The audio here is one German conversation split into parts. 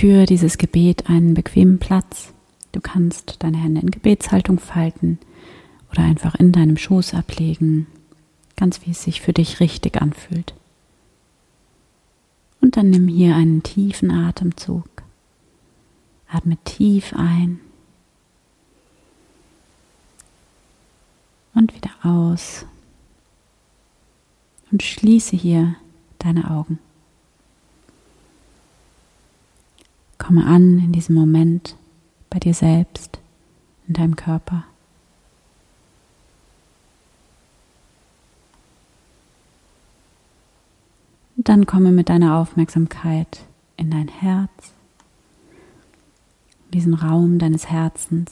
Für dieses Gebet einen bequemen Platz. Du kannst deine Hände in Gebetshaltung falten oder einfach in deinem Schoß ablegen, ganz wie es sich für dich richtig anfühlt. Und dann nimm hier einen tiefen Atemzug. Atme tief ein und wieder aus und schließe hier deine Augen. Komme an in diesem Moment bei dir selbst, in deinem Körper. Dann komme mit deiner Aufmerksamkeit in dein Herz, in diesen Raum deines Herzens.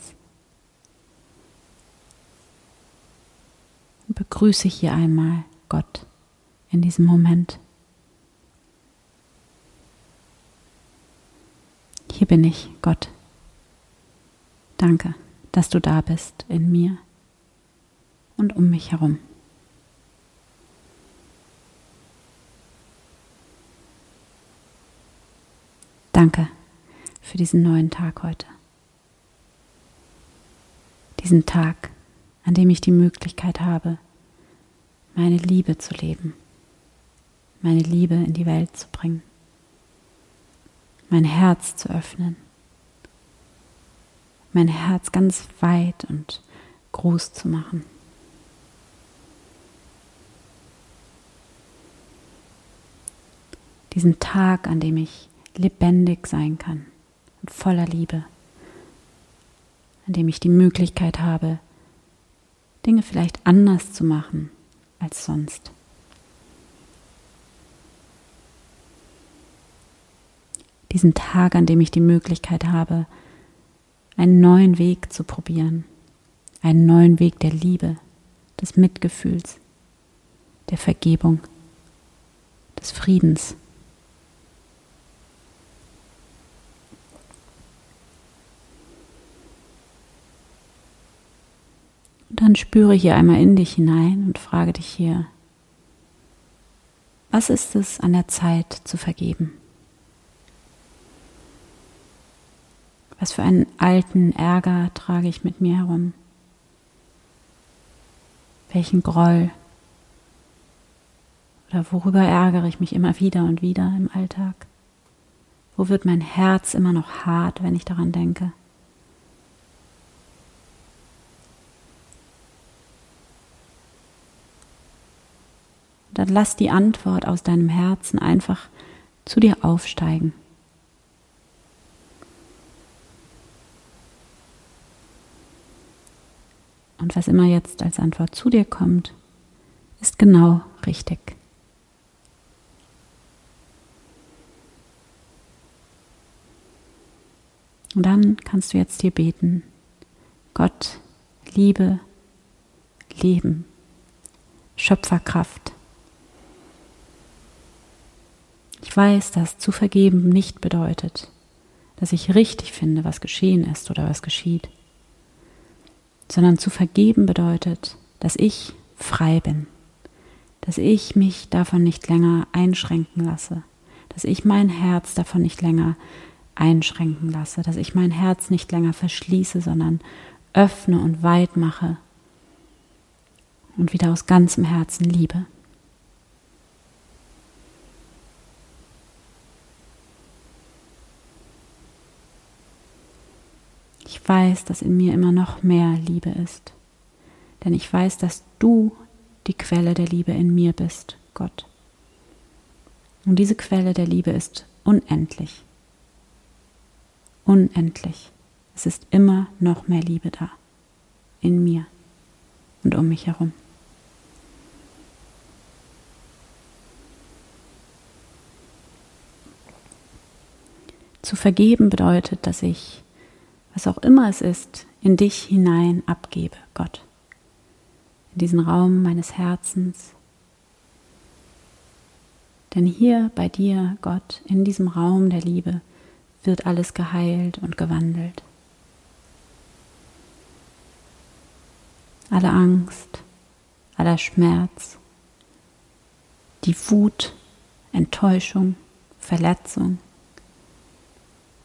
Und begrüße hier einmal Gott in diesem Moment. Bin ich, Gott. Danke, dass du da bist in mir und um mich herum. Danke für diesen neuen Tag heute. Diesen Tag, an dem ich die Möglichkeit habe, meine Liebe zu leben, meine Liebe in die Welt zu bringen, mein Herz zu öffnen, mein Herz ganz weit und groß zu machen. Diesen Tag, an dem ich lebendig sein kann und voller Liebe, an dem ich die Möglichkeit habe, Dinge vielleicht anders zu machen als sonst. Diesen Tag, an dem ich die Möglichkeit habe, einen neuen Weg zu probieren, einen neuen Weg der Liebe, des Mitgefühls, der Vergebung, des Friedens. Und dann spüre hier einmal in dich hinein und frage dich hier, was ist es an der Zeit zu vergeben? Was für einen alten Ärger trage ich mit mir herum? Welchen Groll? Oder worüber ärgere ich mich immer wieder und wieder im Alltag? Wo wird mein Herz immer noch hart, wenn ich daran denke? dann lass die Antwort aus deinem Herzen einfach zu dir aufsteigen. Und was immer jetzt als Antwort zu dir kommt, ist genau richtig. Und dann kannst du jetzt hier beten, Gott, Liebe, Leben, Schöpferkraft, ich weiß, dass zu vergeben nicht bedeutet, dass ich richtig finde, was geschehen ist oder was geschieht, sondern zu vergeben bedeutet, dass ich frei bin, dass ich mich davon nicht länger einschränken lasse, dass ich mein Herz davon nicht länger einschränken lasse, dass ich mein Herz nicht länger verschließe, sondern öffne und weit mache und wieder aus ganzem Herzen liebe. Ich weiß, dass in mir immer noch mehr Liebe ist. Denn ich weiß, dass du die Quelle der Liebe in mir bist, Gott. Und diese Quelle der Liebe ist unendlich. Unendlich. Es ist immer noch mehr Liebe da. In mir und um mich herum. Zu vergeben bedeutet, dass ich was auch immer es ist, in dich hinein abgebe, Gott. In diesen Raum meines Herzens. Denn hier bei dir, Gott, in diesem Raum der Liebe, wird alles geheilt und gewandelt. Alle Angst, aller Schmerz, die Wut, Enttäuschung, Verletzung,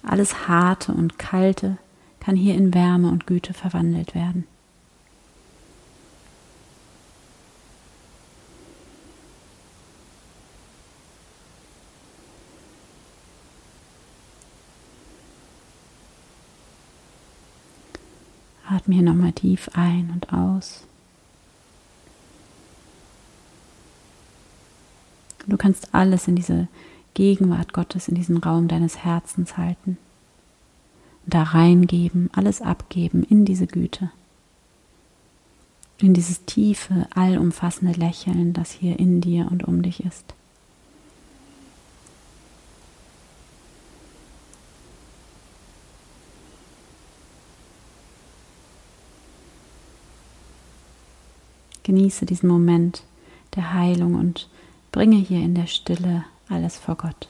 Alles Harte und Kalte kann hier in Wärme und Güte verwandelt werden. Atme hier nochmal tief ein und aus. Du kannst alles in diese Gegenwart Gottes, in diesen Raum deines Herzens halten. Da reingeben, alles abgeben in diese Güte. In dieses tiefe, allumfassende Lächeln, das hier in dir und um dich ist. Genieße diesen Moment der Heilung und bringe hier in der Stille alles vor Gott.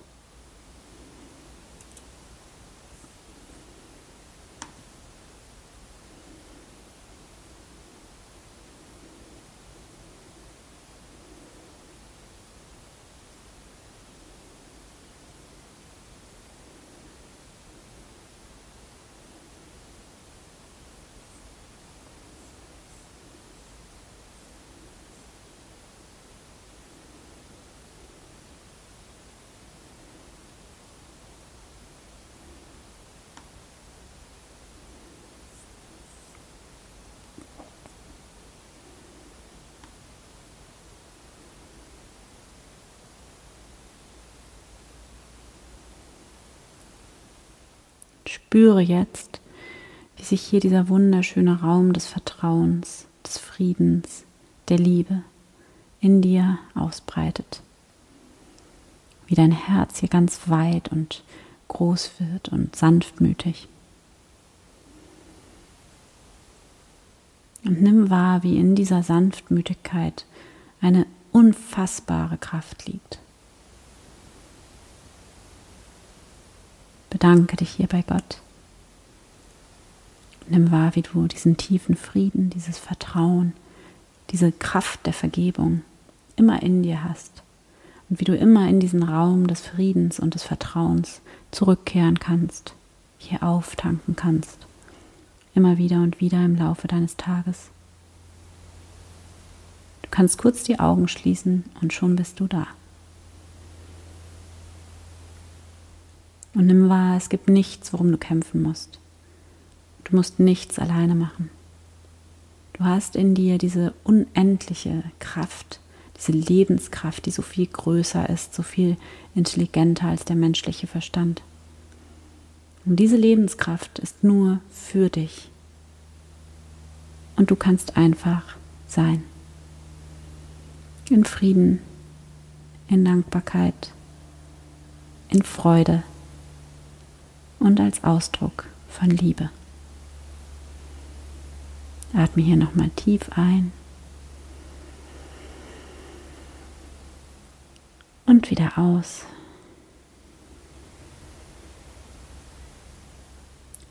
Spüre jetzt, wie sich hier dieser wunderschöne Raum des Vertrauens, des Friedens, der Liebe in dir ausbreitet. Wie dein Herz hier ganz weit und groß wird und sanftmütig. Und nimm wahr, wie in dieser Sanftmütigkeit eine unfassbare Kraft liegt. Bedanke dich hier bei Gott. Nimm wahr, wie du diesen tiefen Frieden, dieses Vertrauen, diese Kraft der Vergebung immer in dir hast und wie du immer in diesen Raum des Friedens und des Vertrauens zurückkehren kannst, hier auftanken kannst, immer wieder und wieder im Laufe deines Tages. Du kannst kurz die Augen schließen und schon bist du da. Und nimm wahr, es gibt nichts, worum du kämpfen musst. Du musst nichts alleine machen. Du hast in dir diese unendliche Kraft, diese Lebenskraft, die so viel größer ist, so viel intelligenter als der menschliche Verstand. Und diese Lebenskraft ist nur für dich. Und du kannst einfach sein. In Frieden, in Dankbarkeit, in Freude und als Ausdruck von Liebe. Atme hier nochmal tief ein und wieder aus.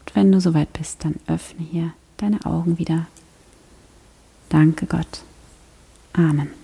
Und wenn du soweit bist, dann öffne hier deine Augen wieder. Danke Gott. Amen.